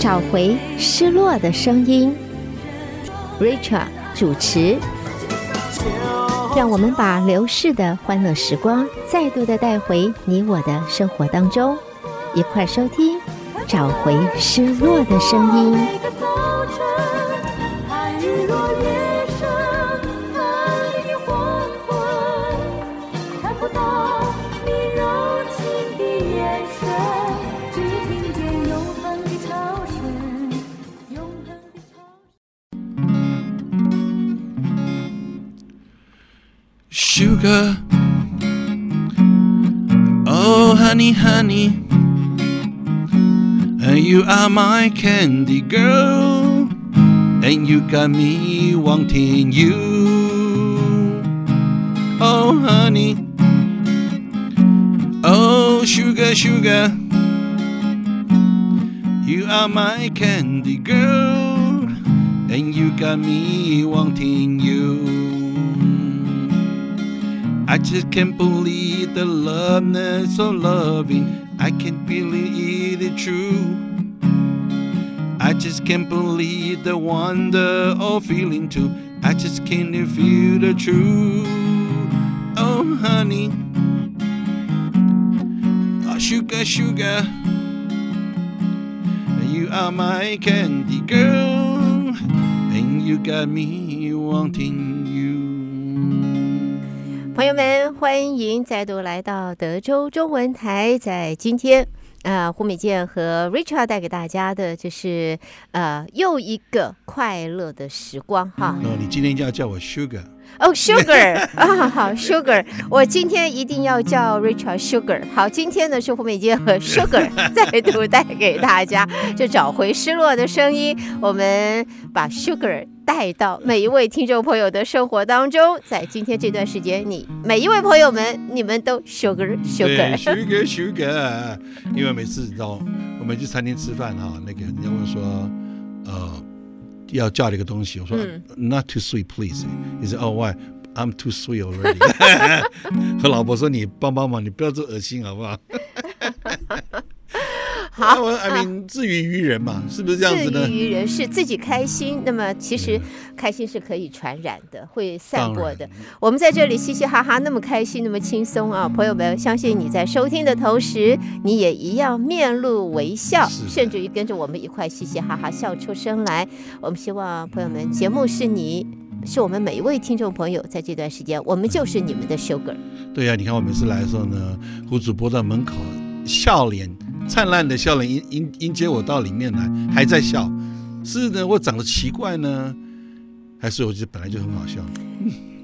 找回失落的声音，Rachel 主持，让我们把流逝的欢乐时光再度的带回你我的生活当中，一块收听，找回失落的声音。Sugar, oh honey, honey, you are my candy girl, and you got me wanting you. Oh honey, oh sugar, sugar, you are my candy girl, and you got me wanting you. I just can't believe the love that's so loving. I can't believe it true. I just can't believe the wonder of feeling too. I just can't feel the truth. Oh, honey. Oh, sugar, sugar. You are my candy girl. And you got me wanting. 朋友们，欢迎再度来到德州中文台。在今天，啊、呃，胡美健和 Richard 带给大家的就是呃又一个快乐的时光哈。哦，你今天就要叫我 Sugar。哦、oh,，Sugar 啊，好，Sugar，我今天一定要叫 Richard Sugar。好，今天呢是胡美健和 Sugar 再度带给大家，就找回失落的声音。我们把 Sugar 带到每一位听众朋友的生活当中。在今天这段时间，你每一位朋友们，你们都 Sugar，Sugar，Sugar，Sugar。因为每次知道我们去餐厅吃饭哈，那个人家问说，呃。要叫的一个东西，我说、嗯、Not too sweet, please。你说哦，Why? I'm too sweet already。和 老婆说，你帮帮忙，你不要做恶心好不好？好，我 I mean，自娱于人嘛，是不是这样子呢？自娱于人是自己开心，那么其实开心是可以传染的，会散播的。我们在这里嘻嘻哈哈，那么开心，那么轻松啊！朋友们，相信你在收听的同时，你也一样面露微笑，甚至于跟着我们一块嘻嘻哈哈笑出声来。我们希望朋友们，节目是你，是我们每一位听众朋友，在这段时间，我们就是你们的 Sugar。对呀、啊，你看我每次来的时候呢，胡主播在门口笑脸。灿烂的笑脸迎迎迎接我到里面来，还在笑，是呢，我长得奇怪呢，还是我觉得本来就很好笑？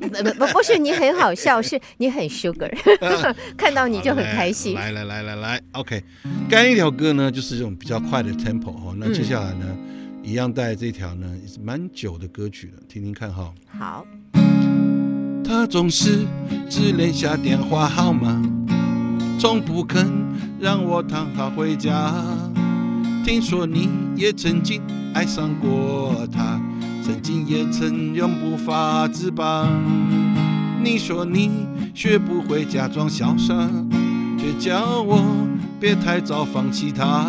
不 不不，是你很好笑，是你很 sugar，看到你就很开心。来来来来来，OK，刚一条歌呢，就是这种比较快的 tempo 哈，那接下来呢，嗯、一样带这条呢也是蛮久的歌曲了，听听看哈。好。他总是只留下电话号码。从不肯让我躺好回家。听说你也曾经爱上过他，曾经也曾永不法自拔。你说你学不会假装潇洒，却叫我别太早放弃他。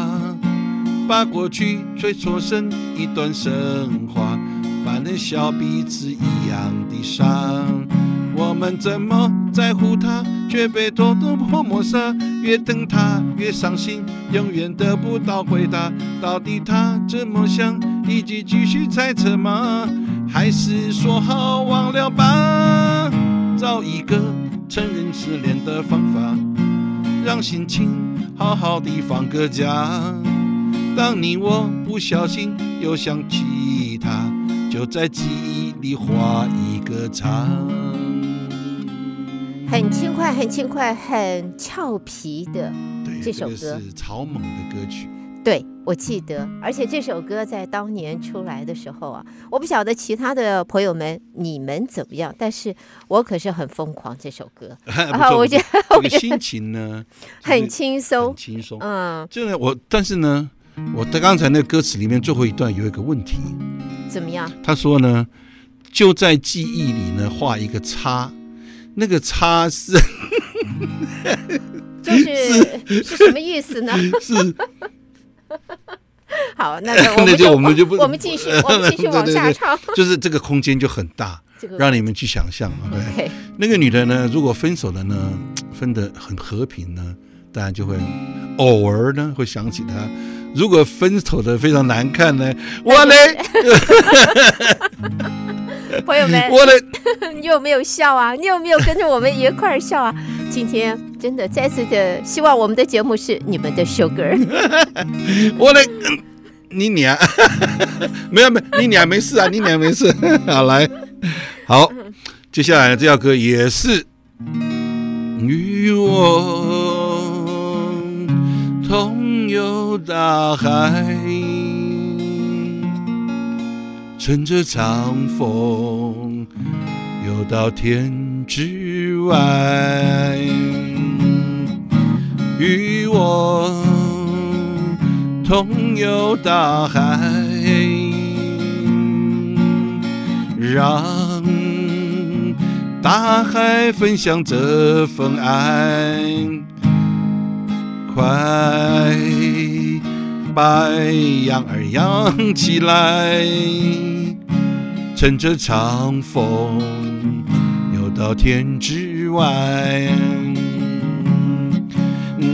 把过去吹搓成一段神话，把那小彼此一样的伤。我们怎么在乎他，却被偷偷破抹杀？越等他越伤心，永远得不到回答。到底他怎么想？以及继续猜测吗？还是说好忘了吧？找一个承认失恋的方法，让心情好好的放个假。当你我不小心又想起他，就在记忆里画一个叉。很轻快，很轻快，很俏皮的这首歌，这个、是草蜢的歌曲。对，我记得，而且这首歌在当年出来的时候啊，我不晓得其他的朋友们你们怎么样，但是我可是很疯狂这首歌。然后我觉得 这个心情呢，很轻松，很轻松。嗯，就呢，我但是呢，我的刚才那个歌词里面最后一段有一个问题，怎么样？他说呢，就在记忆里呢画一个叉。那个差是，就是是，是什么意思呢？是，好，那个我们就我们就不，我们继续，我们继续往下唱。就是这个空间就很大，让你们去想象。OK，那个女的呢，如果分手了呢，分的很和平呢，当然就会偶尔呢会想起她。如果分手的非常难看呢，我嘞，朋友们，你有没有笑啊？你有没有跟着我们一块儿笑啊？今天真的再次的希望我们的节目是你们的 sugar。我嘞，你俩，没有没有，你俩没事啊，你俩没事。好来，好，接下来这首歌也是与我同。游大海，乘着长风游到天之外，与我同游大海，让大海分享这份爱。快白羊儿扬起来，乘着长风游到天之外。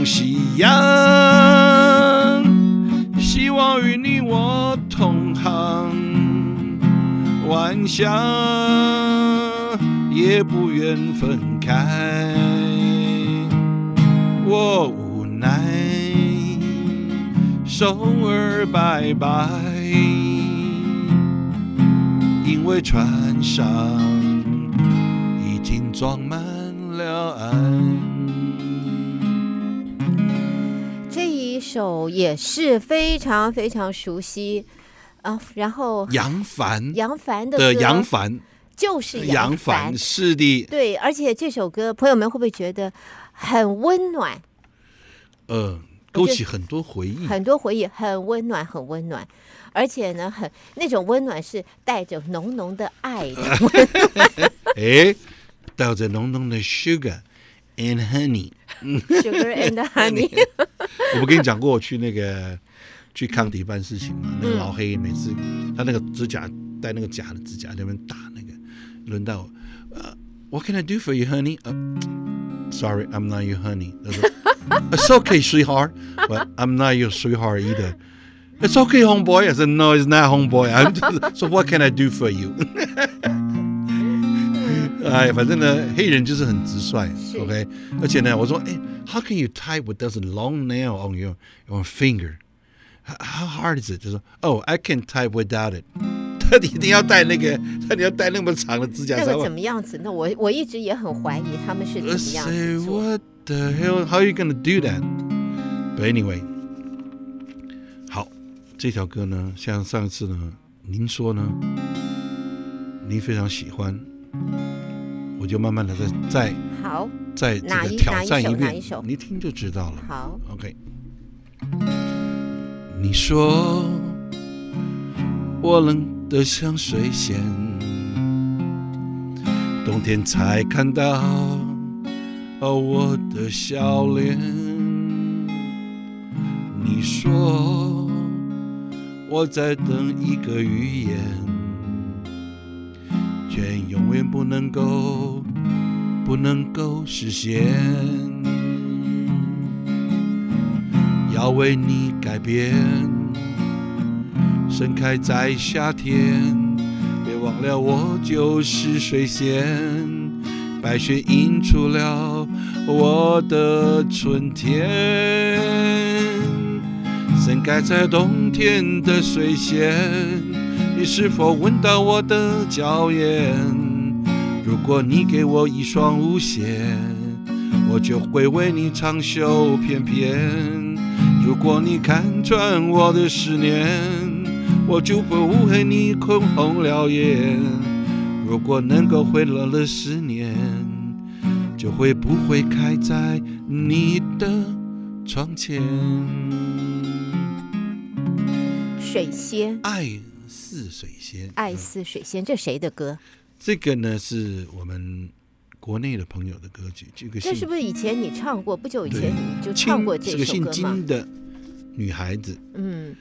夕阳希望与你我同行，晚霞也不愿分开。我无奈。手儿拜拜，因为船上已经装满了爱。这一首也是非常非常熟悉啊，然后杨凡，杨凡的的杨凡就是杨凡，是的，对，而且这首歌朋友们会不会觉得很温暖？呃。勾起很多回忆，很多回忆，很温暖，很温暖，而且呢，很那种温暖是带着浓浓的爱的 哎，带着浓浓的 sugar and honey，sugar and honey。我不跟你讲过我去那个去康迪办事情嘛？那个老黑每次他那个指甲戴那个假的指甲在那边打那个，轮到我，呃，What can I do for you, honey? Sorry, I'm not your honey. It's okay, sweetheart. But I'm not your sweetheart either. It's okay, homeboy. I said, No, it's not, homeboy. I'm just, so what can I do for you? 哎，反正呢，黑人就是很直率，OK。而且呢，我说，哎，How can you type with those long nail on your your finger? How hard is it? 就说，Oh, I can type without it. 他一定要戴那个，那你要戴那么长的指甲。那个怎么样子？那我我一直也很怀疑他们是怎么样子做。The hell, how are you gonna do that? But anyway，好，这条歌呢，像上次呢，您说呢，您非常喜欢，我就慢慢的再再好，再这个挑战一遍，你一听就知道了。好，OK。你说我冷的香水仙，冬天才看到。哦，我的笑脸。你说我在等一个预言，却永远不能够，不能够实现。要为你改变，盛开在夏天。别忘了，我就是水仙。白雪映出了我的春天，盛开在冬天的水仙，你是否闻到我的娇艳？如果你给我一双舞鞋，我就会为你长袖翩翩。如果你看穿我的思念，我就不会为你空红了眼。如果能够回了了思念，就会不会开在你的窗前。水仙，爱似水仙，爱似水仙，这谁的歌？这个呢是我们国内的朋友的歌曲。这个这是不是以前你唱过？不久以前你就唱过这首歌吗？是个姓金的女孩子。嗯，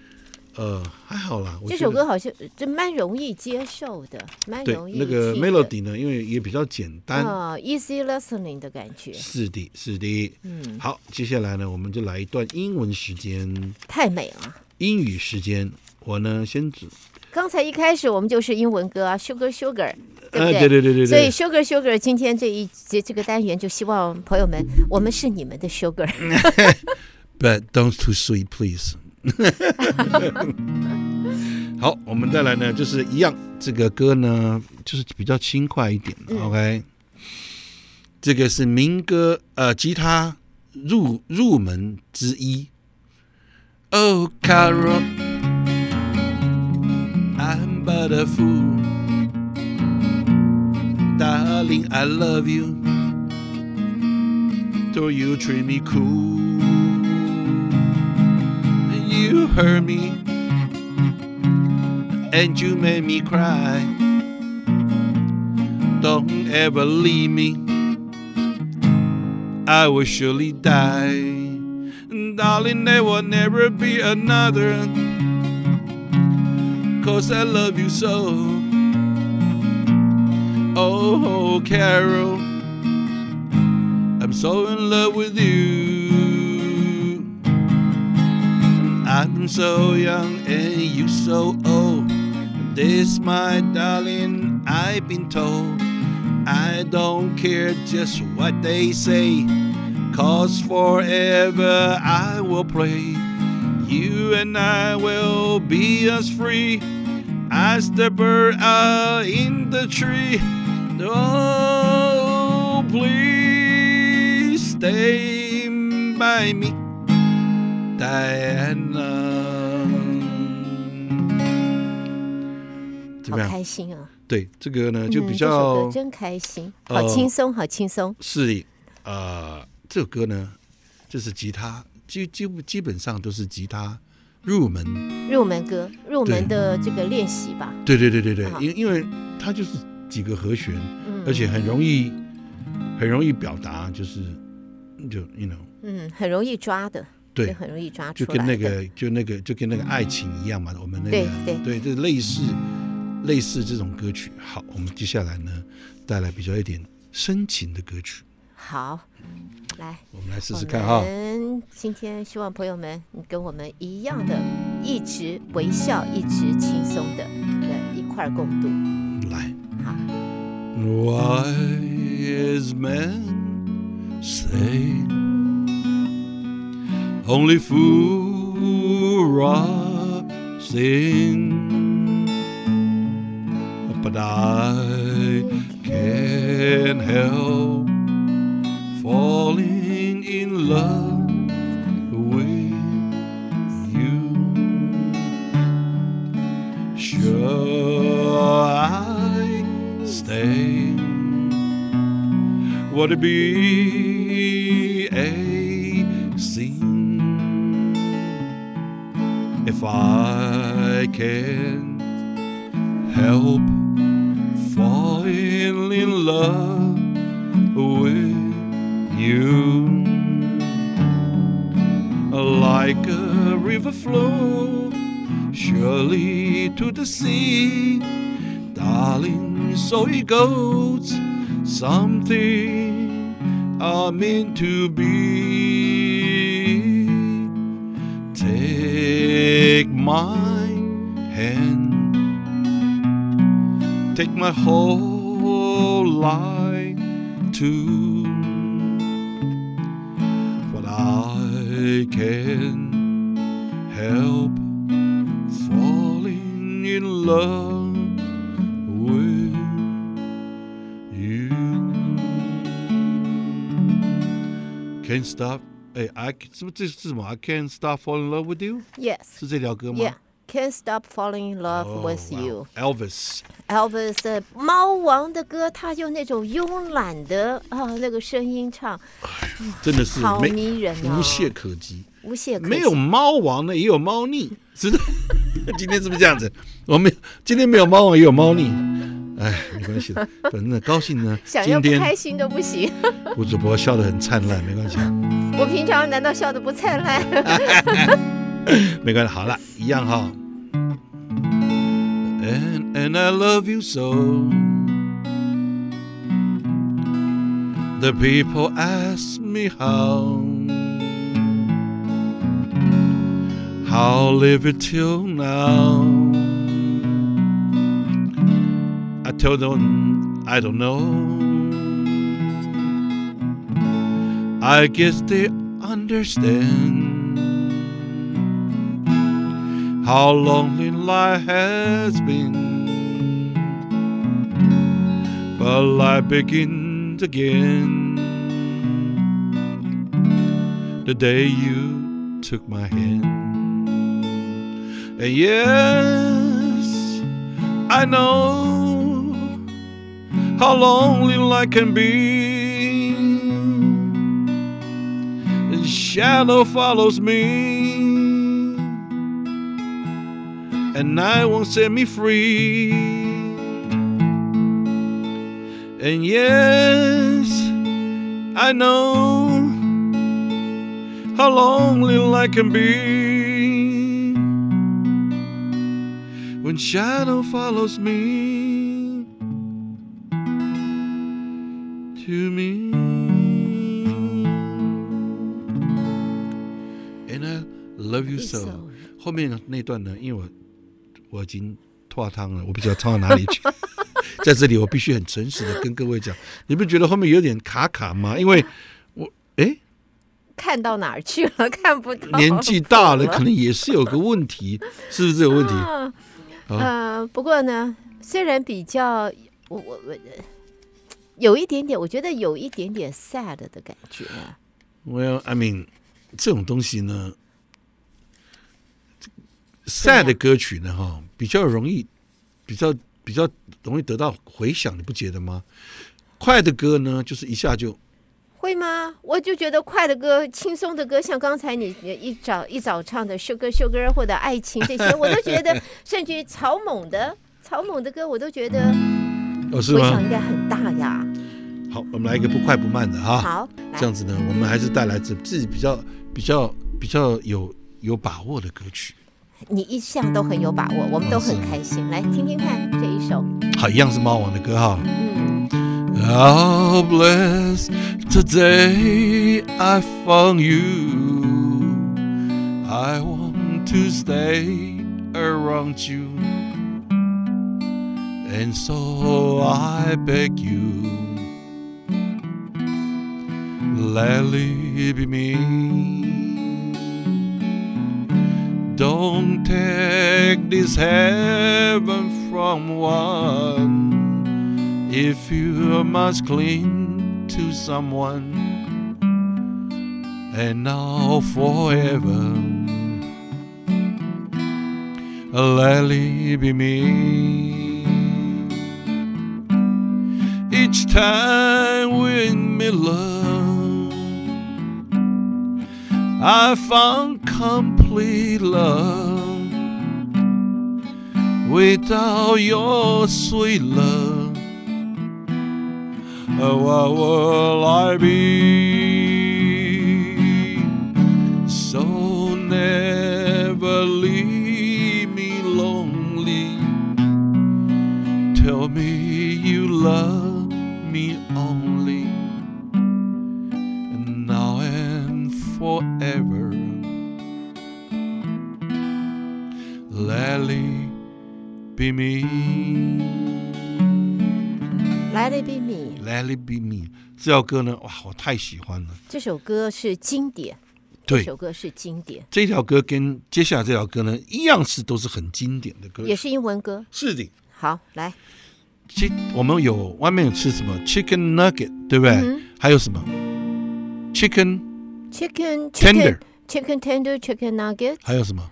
呃，还好啦。这首歌好像就蛮容易接受的，蛮容易。那个 melody 呢，因为也比较简单啊，easy listening 的感觉。是的，是的。嗯，好，接下来呢，我们就来一段英文时间。太美了。英语时间，我呢先指。刚才一开始我们就是英文歌啊，Sugar Sugar，对不对？啊、对对对对。所以 Sugar Sugar 今天这一节这个单元，就希望朋友们，我们是你们的 Sugar。But don't too sweet, please. 好，我们再来呢，就是一样，这个歌呢，就是比较轻快一点。嗯、OK，这个是民歌，呃，吉他入入门之一。Oh, Carol, I'm but a fool, darling, I love you, though you treat me cool. You hurt me and you made me cry. Don't ever leave me, I will surely die. Darling, there will never be another. Cause I love you so. Oh, Carol, I'm so in love with you. I'm so young and you so old. This, my darling, I've been told. I don't care just what they say. Cause forever I will play. You and I will be as free as the bird out in the tree. Oh, please stay by me. Diana，好开心啊！对，这个呢就比较、嗯、真开心，好轻松，呃、好轻松。是的，呃，这首歌呢就是吉他，基基基本上都是吉他入门入门歌，入门的这个练习吧。对对对对对，因因为它就是几个和弦，嗯、而且很容易很容易表达，就是就 you know，嗯，很容易抓的。对，很容易抓出来，就跟那个，就那个，就跟那个爱情一样嘛。我们那个，对对，对，就类似类似这种歌曲。好，我们接下来呢，带来比较一点深情的歌曲。好，来，我们来试试看哈。我们今天希望朋友们跟我们一样的，一直微笑，一直轻松的，对，一块共度。来，好。Wise men say Only fools sing, but I can't help falling in love with you. Should I stay? Would it be a sin? If I can't help falling in love with you like a river flow surely to the sea. Darling so it goes something are meant to be my hand, take my whole life too. But I can help falling in love with you. Can't stop 哎，I 是不是这是什么？I can't stop falling in love with you. Yes，是这条歌吗？Yeah，can't stop falling in love with you. Elvis，Elvis 猫王的歌，他用那种慵懒的啊那个声音唱，真的是好迷人啊，无懈可击，无懈可击。没有猫王的也有猫腻，是的。今天是不是这样子？我们今天没有猫王也有猫腻。哎，没关系的，反正高兴呢。想要不开心都不行。吴主播笑得很灿烂，没关系。我平常难道笑得不灿烂？没关系，好了，一样哈。and I love you so. The people ask me how. How live it till now? I don't know. I guess they understand how lonely life has been. But life begins again the day you took my hand. And yes, I know how lonely life can be. The shadow follows me, and night won't set me free. And yes, I know how lonely life can be when shadow follows me love you so. 后面那段呢，因为我我已经脱汤了，我不知道唱到哪里去。在这里，我必须很诚实的跟各位讲，你不觉得后面有点卡卡吗？因为我哎，看到哪儿去了？看不到。年纪大了，可能也是有个问题，是不是有问题？啊、呃，不过呢，虽然比较，我我我有一点点，我觉得有一点点 sad 的感觉。Well, I mean，这种东西呢，sad 的歌曲呢，哈，比较容易，比较。比较容易得到回响，你不觉得吗？快的歌呢，就是一下就会吗？我就觉得快的歌、轻松的歌，像刚才你一早一早唱的《Sugar Sugar》或者《爱情》这些，我都觉得，甚至于草蜢的草蜢的歌，我都觉得回响应该很大呀。好，我们来一个不快不慢的哈。好，这样子呢，我们还是带来自自己比较比较比较有有把握的歌曲。你一向都很有把握，我们都很开心。来听听看这一首，好，一样是猫王的歌哈。嗯。How blessed today I found you. I want to stay around you. And so I beg you, let it be me. Don't take this heaven from one if you must cling to someone and now forever. Let it be me. Each time we meet love, I found complete love without your sweet love. Oh, what will I be? So never leave me lonely. Tell me you love me only, be. Let it be me. Let it be me. 这首歌呢，哇，我太喜欢了。这首歌是经典。对，这首歌是经典。这条歌跟接下来这条歌呢，一样是都是很经典的歌，也是英文歌。是的。好，来。其我们有外面有吃什么 chicken nugget，对不对？嗯、还有什么 chicken chicken tender chicken tender chicken nugget，还有什么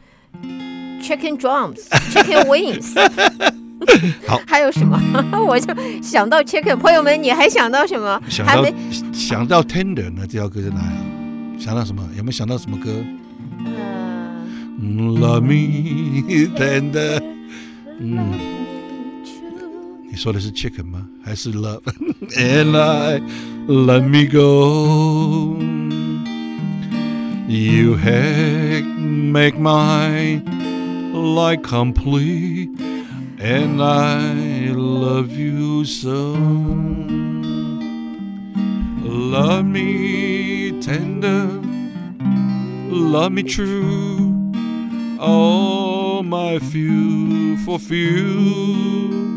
？Chicken drums, chicken wings，好，还有什么？我就想到 chicken。朋友们，你还想到什么？想到想到 tender 呢？这条歌在哪里？想到什么？有没有想到什么歌？嗯，Love me tender。嗯，你说的是 chicken 吗？还是 love？And I let me go。You have make my life complete and I love you so. Love me tender, love me true, all my few for few.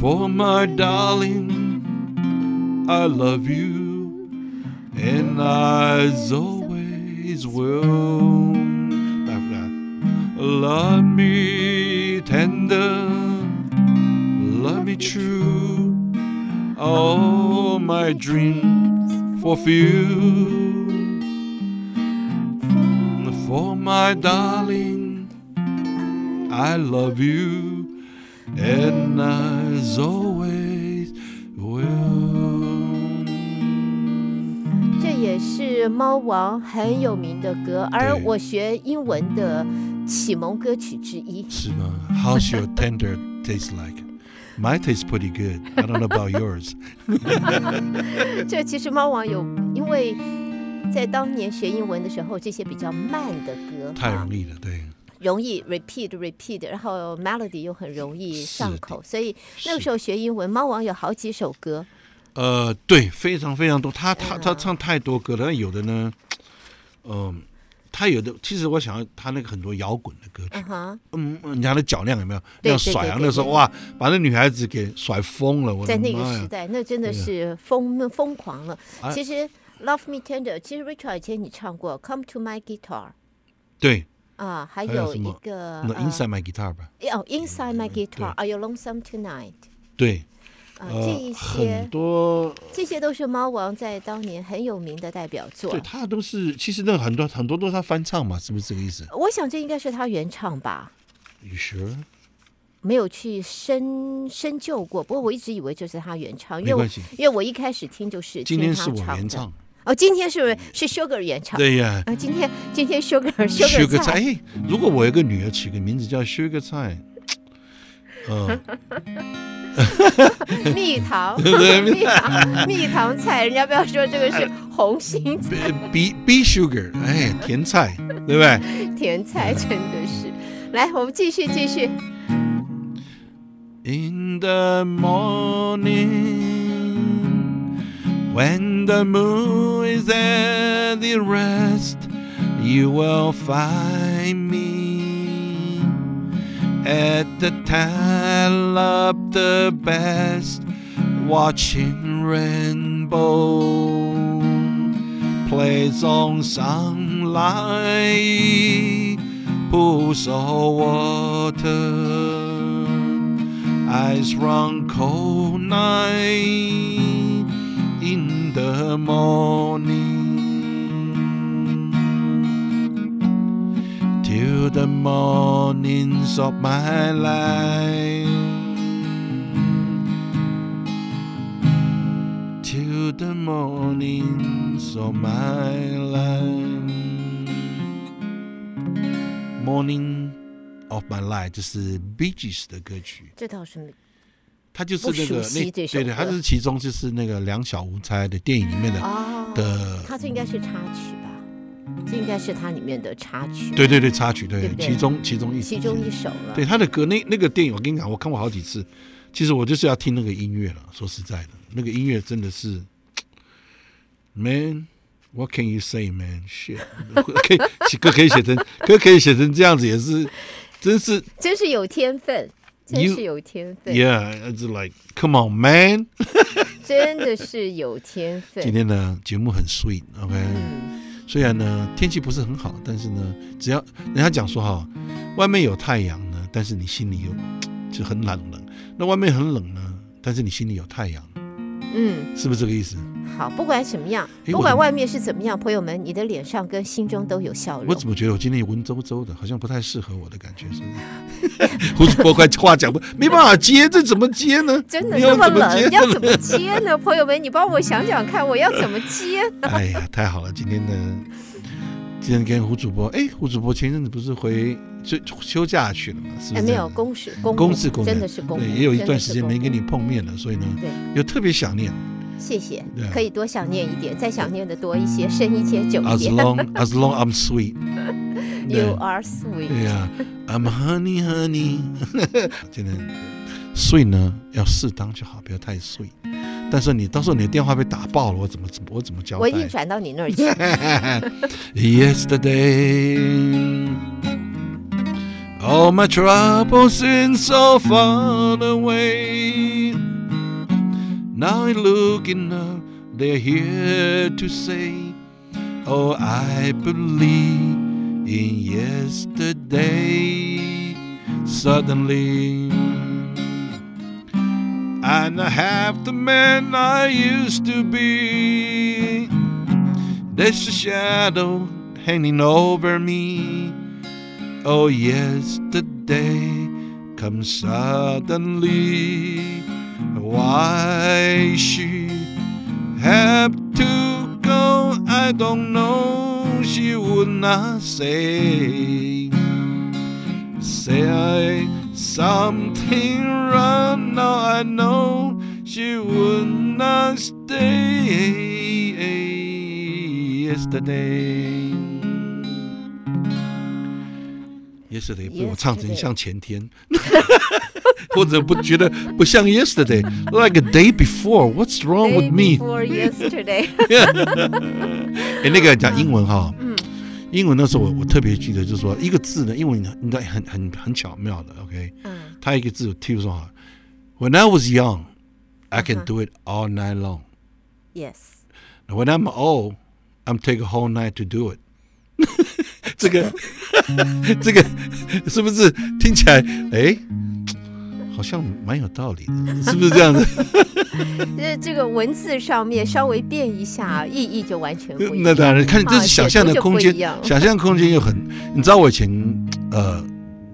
For my darling, I love you, and I always will. Love me tender, love me true, all my dreams fulfill. For my darling, I love you, and I always will. 这也是猫王很有名的歌，而对我学英文的 启蒙歌曲之一。是吗？How's your tender taste like? My taste pretty good. I don't know about yours. 这其实猫王有，因为在当年学英文的时候，这些比较慢的歌太容易了，对。容易 repeat repeat，然后 melody 又很容易上口，所以那个时候学英文，猫王有好几首歌。呃，对，非常非常多。他他嗯他唱太多歌了，但有的呢，嗯、他有的其实我想要他那个很多摇滚的歌曲。嗯，人家的脚量有没有？对那样甩啊，那时候哇，把那女孩子给甩疯了，我在那个！时代，那真的是疯疯狂了。啊其实 Love Me Tender，其实 Richard 以前你唱过 Come to My Guitar 对，啊，还有一个 Inside My Guitar 吧，哦 Inside My Guitar，Are You Lonesome Tonight？对，啊，这呃一，些很多，这些都是猫王在当年很有名的代表作对。他都是，其实那很多很多都是他翻唱嘛，是不是这个意思我想这应该是他原唱吧，？You sure？没有去深深究过。不过我一直以为这是他原唱，因为因为我一开始听就是听今天是我。原唱，哦，今天是是 Sugar 原唱。对呀。啊，今天今天 Sugar Sugar Sugar 菜，哎，如果我有个女儿取个名字叫 Sugar 菜，嗯，蜜糖蜜糖蜜糖菜，人家不要说这个是红心菜 B B Sugar，哎，甜菜，对不对？甜菜，真的是。来，我们继续继续。In the morning, when the moon is at the rest, you will find me at the of the best, watching rainbow plays on sunlight, pools of water eyes run cold night in the morning till the mornings of my life the mornings of my life morning of my life 这是 Bee Gees 的歌曲。这套是没他就是那个那对对，歌他是其中就是那个两小无猜的电影里面的、哦，的，他这应该是插曲吧？这应该是它里面的插曲，对对对插曲，对其中其中一其中一首了。对他的歌那那个电影，我跟你讲，我看过好几次。其实我就是要听那个音乐了。说实在的，那个音乐真的是，Man，what can you say, man？shit，可以歌可以写成 歌可以写成这样子，也是真是真是有天分，真是有天分，，Yeah，it's like，come on, man。真的是有天分。今天呢，节目很 sweet，OK、嗯，虽然呢天气不是很好，但是呢，只要人家讲说哈，外面有太阳呢，但是你心里有就很冷冷。那外面很冷呢，但是你心里有太阳，嗯，是不是这个意思？好，不管什么样，不管外面是怎么样，朋友们，你的脸上跟心中都有笑容。我怎么觉得我今天文绉绉的，好像不太适合我的感觉，是不是？胡主播快话讲不，没办法接，这怎么接呢？真的那么冷，要怎么接呢？朋友们，你帮我想想看，我要怎么接呢？哎呀，太好了！今天呢，今天跟胡主播，哎，胡主播前阵子不是回休休假去了吗？是不哎，是？没有公事，公事公真的是公务，对，也有一段时间没跟你碰面了，所以呢，对，有特别想念。谢谢可以多想念一点，再想念的多一些，深一些，久一 As。long as long I'm sweet，You are sweet。对呀，I'm honey honey。真的，sweet 呢要适当就好，不要太 sweet。但是你到时候你的电话被打爆了，我怎么我怎么交代？我已经转到你那儿去。 Yesterday, all my troubles seem so far away. Now looking up, they're here to say, Oh, I believe in yesterday. Suddenly, I'm not half the man I used to be. There's a shadow hanging over me. Oh, yesterday comes suddenly. Why she have to go? I don't know. She would not say. Say I something wrong. Now I know she would not stay. Yesterday. Yesterday 被我唱成像前天，或者不觉得不像 Yesterday, like a day before. What's wrong with me? Before yesterday. 哎，那个讲英文哈， 英文那时候我我特别记得，就是说一个字呢，英文应该很很很巧妙的，OK？嗯，它一个字，譬如说哈，When I was young, I can do it all night long. Yes. When I'm old, I'm take a whole night to do it. 这个这个是不是听起来哎，好像蛮有道理的，是不是这样子？这这个文字上面稍微变一下，意义就完全不一样。那当然，看这是想象的空间，啊、想象空间又很。你知道我以前呃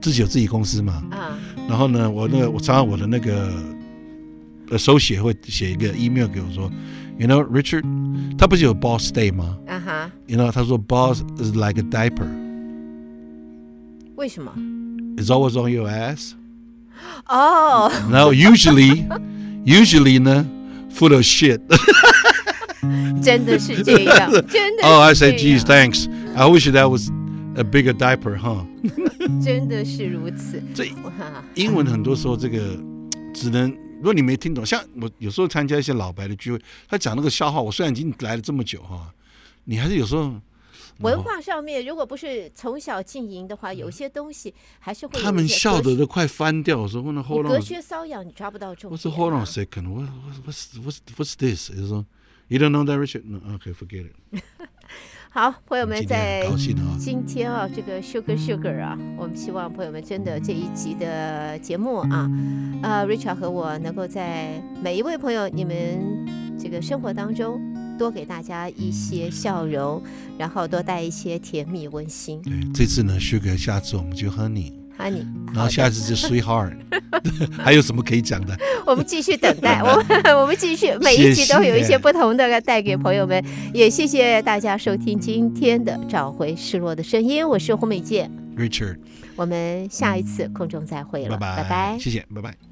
自己有自己公司嘛？啊。然后呢，我那个我常常我的那个呃手写会写一个 email 给我说，You know Richard，他不是有 Boss Day 吗？啊哈。You know 他说 Boss is like a diaper。为什么？It's always on your ass。哦。Now usually usually 呢 full of shit。真的是这样，真的。Oh, I said, geez, thanks. I wish that was a bigger diaper, huh? 真的是如此。这英文很多时候这个只能，如果你没听懂，像我有时候参加一些老白的聚会，他讲那个笑话，我虽然已经来了这么久哈，你还是有时候。 文化上面，如果不是从小经营的话，有些东西还是会。他们笑的都快翻掉，我说那 hold on。隔靴搔痒，你抓不到重点。我说 hold on a second, what what's what's what's this？就是说，you don't know that Richard? No, okay, forget it. 好，朋友们在今天啊，这个 Sugar Sugar 啊，我们希望朋友们真的这一集的节目啊，呃，Richard 和我能够在每一位朋友你们这个生活当中。多给大家一些笑容，然后多带一些甜蜜温馨。对，这次呢，Sugar，下次我们就 Honey，Honey，然后下次就 Sweetheart，还有什么可以讲的？我们继续等待，我们我们继续，每一集都有一些不同的带给朋友们。也谢谢大家收听今天的《找回失落的声音》，我是胡美健，Richard，我们下一次空中再会了，拜拜，谢谢，拜拜。